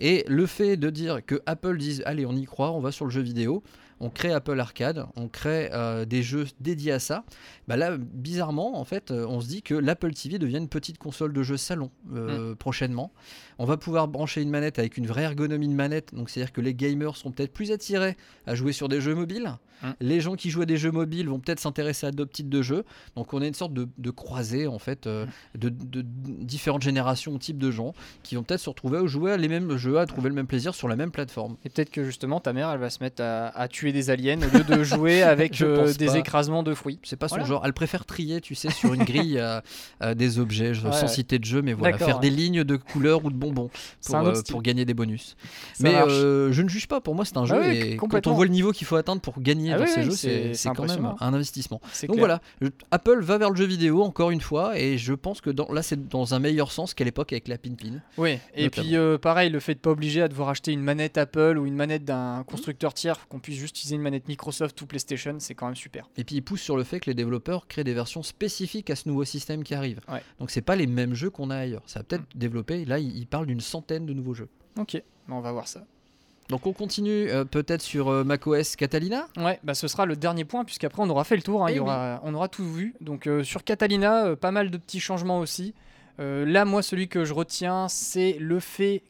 Et le fait de dire que Apple dise allez, on y croit, on va sur le jeu vidéo. On crée Apple Arcade, on crée euh, des jeux dédiés à ça. Bah là, bizarrement, en fait, euh, on se dit que l'Apple TV devient une petite console de jeu salon euh, prochainement. On va pouvoir brancher une manette avec une vraie ergonomie de manette, donc c'est-à-dire que les gamers seront peut-être plus attirés à jouer sur des jeux mobiles. Mm. Les gens qui jouent à des jeux mobiles vont peut-être s'intéresser à d'autres types de jeux. Donc on a une sorte de, de croisée en fait euh, de, de- de différentes générations, types de gens qui vont peut-être se retrouver à jouer à les mêmes jeux, à trouver le même plaisir sur la même plateforme. Et peut-être que justement ta mère elle va se mettre à, à tuer des aliens au lieu de jouer avec euh, des pas. écrasements de fruits. C'est pas son Voilà. genre. Elle préfère trier, tu sais, sur une grille euh, euh, des objets, Ouais, sans ouais. citer de jeu, mais voilà, faire ouais. des lignes de couleurs ou de bonbons pour, euh, gagner des bonus. Ça mais je ne juge pas. Pour moi, c'est un jeu Ah oui, et quand on voit le niveau qu'il faut atteindre pour gagner Ah dans oui, ces jeux, c'est- quand même un investissement. Donc clair. voilà, je- Apple va vers le jeu vidéo encore une fois et je pense que dans, là c'est dans un meilleur sens qu'à l'époque avec la Pinpin. Oui, et puis pareil, le fait de pas obliger à devoir acheter une manette Apple ou une manette d'un constructeur tiers, qu'on puisse juste utiliser une manette Microsoft ou PlayStation, c'est quand même super. Et puis il pousse sur le fait que les développeurs créent des versions spécifiques à ce nouveau système qui arrive. Ouais. Donc c'est pas les mêmes jeux qu'on a ailleurs. Ça va peut-être développer. Là, il, il parle d'une centaine de nouveaux jeux. Ok, on va voir ça. Donc on continue euh, peut-être sur euh, macOS Catalina. Ouais, bah ce sera le dernier point, puisqu'après on aura fait le tour, hein, Eh il y oui. aura, on aura tout vu. Donc euh, sur Catalina, pas mal de petits changements aussi. Là, moi, celui que je retiens, c'est le fait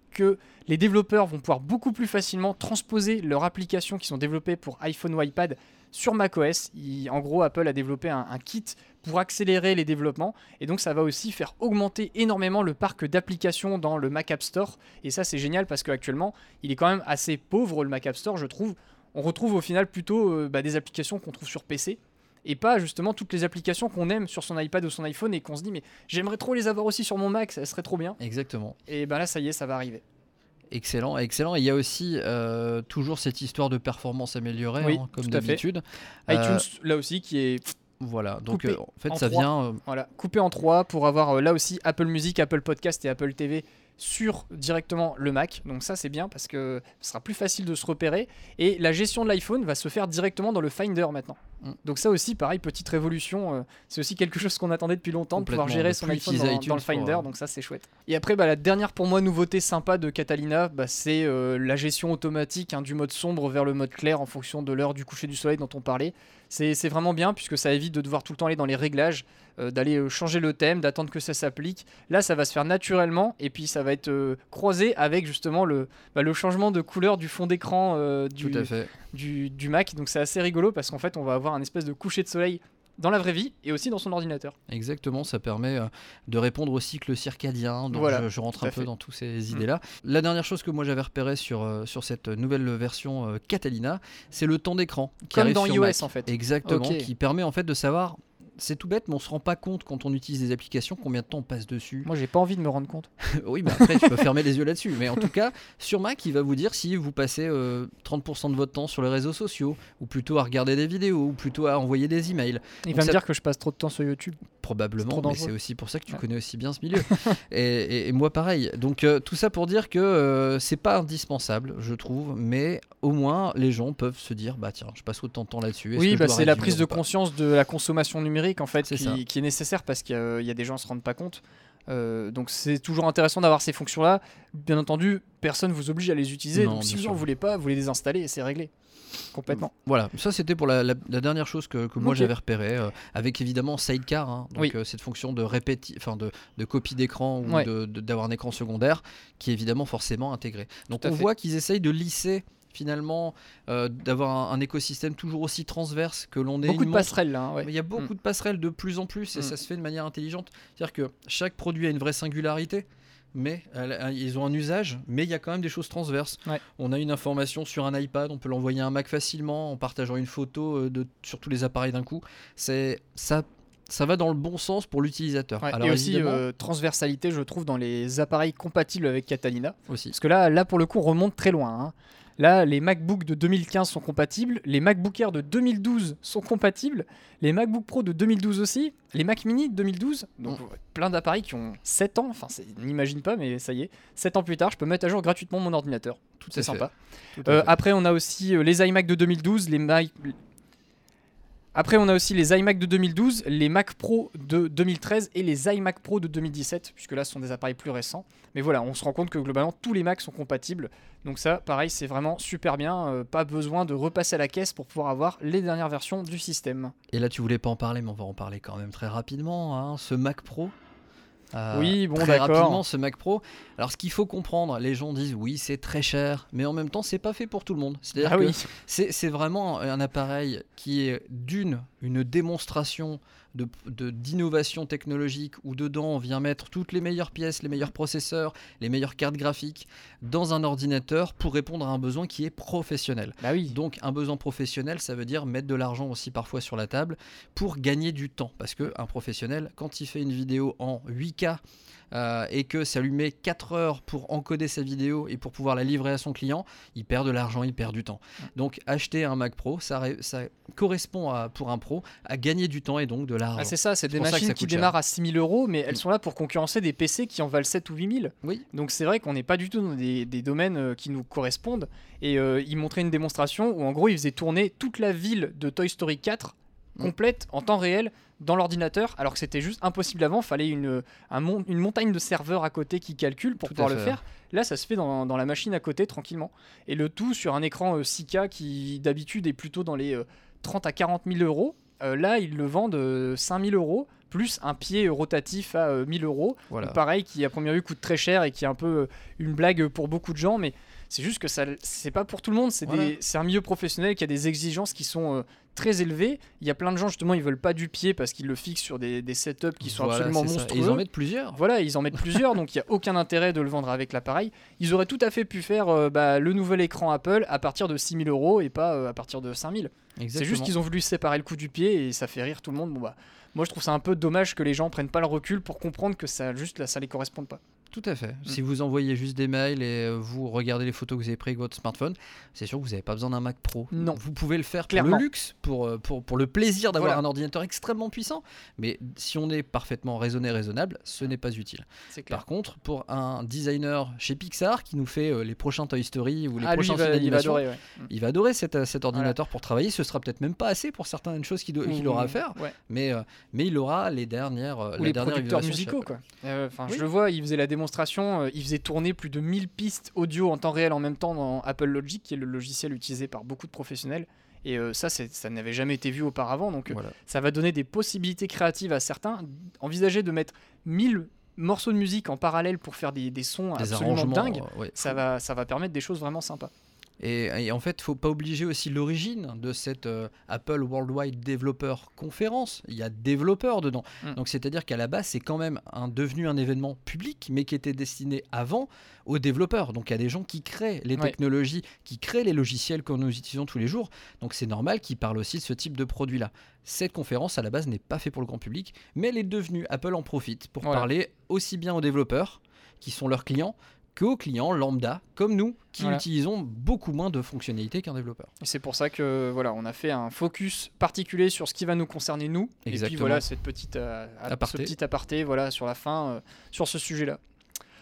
les développeurs vont pouvoir beaucoup plus facilement transposer leurs applications qui sont développées pour iPhone ou iPad sur macOS. En gros, Apple a développé un, un kit pour accélérer les développements et donc ça va aussi faire augmenter énormément le parc d'applications dans le Mac App Store. Et ça, c'est génial parce qu'actuellement, il est quand même assez pauvre le Mac App Store, je trouve. On retrouve au final plutôt euh, bah, des applications qu'on trouve sur PC et pas justement toutes les applications qu'on aime sur son iPad ou son iPhone et qu'on se dit mais j'aimerais trop les avoir aussi sur mon Mac, ça serait trop bien. Exactement. Et ben là, ça y est, ça va arriver. Excellent, excellent. Et il y a aussi euh, toujours cette histoire de performance améliorée, Oui, hein, comme d'habitude. Euh, iTunes, là aussi, qui est Voilà. Donc euh, en fait, en ça vient. euh, voilà, coupé en trois pour avoir euh, là aussi Apple Music, Apple Podcast et Apple TV sur directement le Mac. Donc ça c'est bien parce que ce sera plus facile de se repérer. Et la gestion de l'iPhone va se faire directement dans le Finder maintenant. Mm. Donc ça aussi, pareil, petite révolution. euh, c'est aussi quelque chose qu'on attendait depuis longtemps de pouvoir gérer son iPhone dans, le Finder. euh, Donc ça c'est chouette. Et après, bah, la dernière pour moi nouveauté sympa de Catalina, bah, c'est euh, la gestion automatique hein, du mode sombre vers le mode clair en fonction de l'heure du coucher du soleil dont on parlait. C'est vraiment bien puisque ça évite de devoir tout le temps aller dans les réglages, euh, d'aller euh, changer le thème, d'attendre que ça s'applique. Là, ça va se faire naturellement et puis ça va être euh, croisé avec justement le, bah, le changement de couleur du fond d'écran euh, du, du Mac. Donc c'est assez rigolo parce qu'en fait, on va avoir un espèce de coucher de soleil dans la vraie vie et aussi dans son ordinateur. Exactement, ça permet euh, de répondre au cycle circadien. Donc Voilà, je, je rentre un peu fait. dans toutes ces idées-là. La dernière chose que moi j'avais repéré sur, euh, sur cette nouvelle version euh, Catalina, c'est le temps d'écran. Comme dans sur iOS Mac. en fait. Exactement, qui permet en fait de savoir. C'est tout bête, mais on se rend pas compte quand on utilise des applications combien de temps on passe dessus. Moi, j'ai pas envie de me rendre compte. oui, mais après, tu peux fermer les yeux là-dessus. Mais en tout cas, sur Mac, il va vous dire si vous passez euh, 30% de votre temps sur les réseaux sociaux, ou plutôt à regarder des vidéos, ou plutôt à envoyer des emails. Il Donc va ça- me dire que je passe trop de temps sur YouTube. Probablement, mais c'est aussi pour ça que tu Ouais. connais aussi bien ce milieu. et, et- et moi, pareil. Donc, euh, tout ça pour dire que euh, c'est pas indispensable, je trouve, mais au moins, les gens peuvent se dire bah tiens, je passe autant de temps là-dessus. Oui, bah, c'est la prise de conscience de la consommation numérique en fait qui, qui est nécessaire parce qu'il y, a- il y a des gens qui se rendent pas compte. Euh, donc c'est toujours intéressant d'avoir ces fonctions-là. Bien entendu, personne vous oblige à les utiliser. Non, donc si vous en voulez pas, vous les désinstallez et c'est réglé. Complètement. Voilà, ça c'était pour la, la- la dernière chose que, que moi j'avais repéré, euh, avec évidemment Sidecar, hein, donc Oui. euh, cette fonction de enfin de, de copie d'écran ou Ouais. d'avoir un écran secondaire, qui est évidemment forcément intégré. Donc on fait. voit qu'ils essayent de lisser finalement, euh, d'avoir un, un écosystème toujours aussi transverse que l'on est. Beaucoup de passerelles là. hein, ouais. Il y a beaucoup de passerelles de plus en plus et Mm. ça se fait de manière intelligente. C'est-à-dire que chaque produit a une vraie singularité, mais ils ont un usage, mais il y a quand même des choses transverses. Ouais. On a une information sur un iPad, on peut l'envoyer à un Mac facilement en partageant une photo euh, de, sur tous les appareils d'un coup. C'est ça. Ça va dans le bon sens pour l'utilisateur. Ouais, et aussi euh, transversalité, je trouve, dans les appareils compatibles avec Catalina. aussi. Parce que là, là pour le coup, on remonte très loin. hein. Là, les MacBook de 2015 sont compatibles, les MacBook Air de 2012 sont compatibles, les MacBook Pro de 2012 aussi, les Mac Mini de 2012, donc ouais, plein d'appareils qui ont 7 ans, enfin, c'est- n'imagine pas, mais ça y est, 7 ans plus tard, je peux mettre à jour gratuitement mon ordinateur. Tout C'est à fait. sympa. Tout Euh, après, on a aussi euh, les iMac de 2012, les Mac. Après, on a aussi les iMac de 2012, les Mac Pro de 2013 et les iMac Pro de 2017, puisque là, ce sont des appareils plus récents. Mais voilà, on se rend compte que globalement, tous les Macs sont compatibles. Donc ça, pareil, c'est vraiment super bien. euh, pas besoin de repasser à la caisse pour pouvoir avoir les dernières versions du système. Et là, tu voulais pas en parler, mais on va en parler quand même très rapidement. hein. Ce Mac Pro. Euh, Oui, bon, très rapidement, ce Mac Pro. Alors, ce qu'il faut comprendre, les gens disent oui, c'est très cher, mais en même temps, c'est pas fait pour tout le monde. C'est-à-dire Ah que oui, c'est vraiment un appareil qui est d'une une démonstration de- de- d'innovation technologique où dedans on vient mettre toutes les meilleures pièces, les meilleurs processeurs, les meilleures cartes graphiques dans un ordinateur pour répondre à un besoin qui est professionnel. bah oui. Donc un besoin professionnel, ça veut dire mettre de l'argent aussi parfois sur la table pour gagner du temps. Parce que un professionnel, quand il fait une vidéo en 8K euh, et que ça lui met 4 heures pour encoder sa vidéo et pour pouvoir la livrer à son client, il perd de l'argent, il perd du temps. Donc acheter un Mac Pro, ça, correspond à, pour un pro à gagner du temps et donc de l'argent. Ah, c'est ça, c'est des machines qui coûte cher. démarrent à 6000 euros, mais elles Mm. sont là pour concurrencer des PC qui en valent 7 ou 8000. oui, Donc c'est vrai qu'on n'est pas du tout dans des, des domaines euh, qui nous correspondent. Et euh, il montrait une démonstration où en gros il faisait tourner toute la ville de Toy Story 4 Mm. Complète en temps réel dans l'ordinateur, alors que c'était juste impossible avant. Fallait une, un mon- une montagne de serveurs à côté qui calculent pour Tout pouvoir le faire. Là, ça se fait dans, dans la machine à côté tranquillement. Et le tout sur un écran euh, 6K qui d'habitude est plutôt dans les euh, 30 à 40 000 euros. Euh, là, ils le vendent euh, 5 000 euros, plus un pied rotatif à euh, 1000 euros. voilà. Donc pareil, qui à première vue coûte très cher et qui est un peu euh, une blague pour beaucoup de gens, mais c'est juste que ça, c'est pas pour tout le monde. C'est Voilà. un milieu professionnel qui a des exigences qui sont euh, très élevées. Il y a plein de gens justement, ils veulent pas du pied parce qu'ils le fixent sur des, des setups qui sont Voilà, absolument monstrueux. ils en mettent plusieurs. Voilà, ils en mettent plusieurs, donc il n'y a aucun intérêt de le vendre avec l'appareil. Ils auraient tout à fait pu faire euh, bah, le nouvel écran Apple à partir de 6000 euros et pas euh, à partir de 5000. C'est juste qu'ils ont voulu séparer le coup du pied et ça fait rire tout le monde. Bon, bah, moi, je trouve ça un peu dommage que les gens prennent pas le recul pour comprendre que ça, juste là, ça les corresponde pas. Tout à fait. Si vous envoyez juste des mails et euh, vous regardez les photos que vous avez prises avec votre smartphone, c'est sûr que vous n'avez pas besoin d'un Mac Pro. Non. Vous pouvez le faire Clairement. pour le luxe, pour, euh, pour, pour le plaisir d'avoir Voilà. un ordinateur extrêmement puissant. Mais si on est parfaitement raisonné, raisonnable, ce n'est pas utile. Par contre, pour un designer chez Pixar qui nous fait euh, les prochains Toy Story ou les Ah, prochains films il va d'animation, adorer, ouais. il va adorer cet, cet ordinateur pour travailler. Ce sera peut-être même pas assez pour certaines choses qu'il aura à faire, Ouais. mais, mais il aura les dernières, Ou la les dernière producteurs musicaux, quoi. Euh, Oui. je le vois, il faisait la démonstration, euh, il faisait tourner plus de 1000 pistes audio en temps réel en même temps dans Apple Logic, qui est le logiciel utilisé par beaucoup de professionnels. Et euh, ça, ça n'avait jamais été vu auparavant. Donc, euh, Voilà. ça va donner des possibilités créatives à certains. Envisager de mettre 1000 morceaux de musique en parallèle pour faire des, des sons Des absolument dingues, ouais, ça va, ça va permettre des choses vraiment sympas. Et, et en fait, faut pas obliger aussi l'origine de cette euh, Apple Worldwide Developer Conference. Il y a développeurs dedans. Mm. Donc c'est-à-dire qu'à la base, c'est quand même un, devenu un événement public, mais qui était destiné avant aux développeurs. Donc il y a des gens qui créent les Ouais. technologies, qui créent les logiciels que nous utilisons tous les jours. Donc c'est normal qu'ils parlent aussi de ce type de produit-là. Cette conférence, à la base, n'est pas faite pour le grand public, mais elle est devenue, Apple en profite pour parler aussi bien aux développeurs, qui sont leurs clients, qu'aux clients lambda, comme nous, qui Voilà. utilisons beaucoup moins de fonctionnalités qu'un développeur. Et c'est pour ça que voilà, on a fait un focus particulier sur ce qui va nous concerner nous. Et puis voilà cette petite euh, Aparté. ce petit aparté voilà sur la fin euh, sur ce sujet-là.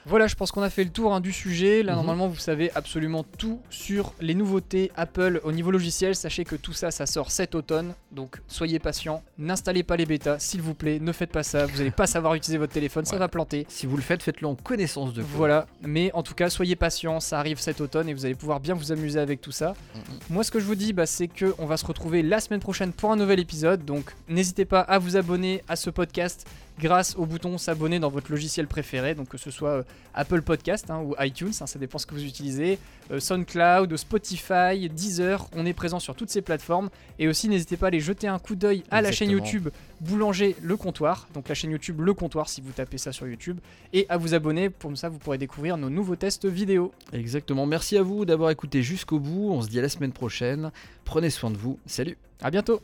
Voilà, je pense qu'on a fait le tour hein, du sujet. Là, Mhm. normalement, vous savez absolument tout sur les nouveautés Apple au niveau logiciel. Sachez que tout ça, ça sort cet automne. Donc, soyez patients. N'installez pas les bêtas, s'il vous plaît. Ne faites pas ça. Vous n'allez pas savoir utiliser votre téléphone. Ça va planter. Si vous le faites, faites-le en connaissance de cause. Voilà, mais en tout cas, soyez patients, ça arrive cet automne et vous allez pouvoir bien vous amuser avec tout ça. Mhm. Moi, ce que je vous dis, bah, c'est que on va se retrouver la semaine prochaine pour un nouvel épisode. Donc, n'hésitez pas à vous abonner à ce podcast grâce au bouton s'abonner dans votre logiciel préféré, donc que ce soit euh, Apple Podcast hein, ou iTunes, hein, ça dépend ce que vous utilisez, euh, SoundCloud, Spotify, Deezer. On est présent sur toutes ces plateformes et aussi n'hésitez pas à aller jeter un coup d'œil à la chaîne. YouTube Boulanger Le Comptoir, donc la chaîne YouTube Le Comptoir si vous tapez ça sur YouTube, et à vous abonner. Pour ça, vous pourrez découvrir nos nouveaux tests vidéo. Exactement. Merci à vous d'avoir écouté jusqu'au bout. On se dit à la semaine prochaine. Prenez soin de vous. Salut. À bientôt.